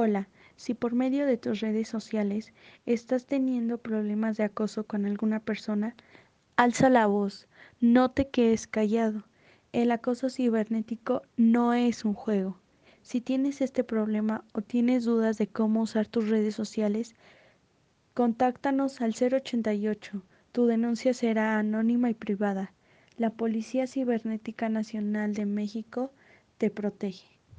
Hola, si por medio de tus redes sociales estás teniendo problemas de acoso con alguna persona, alza la voz, no te quedes callado. El acoso cibernético no es un juego. Si tienes este problema o tienes dudas de cómo usar tus redes sociales, contáctanos al 088. Tu denuncia será anónima y privada. La Policía Cibernética Nacional de México te protege.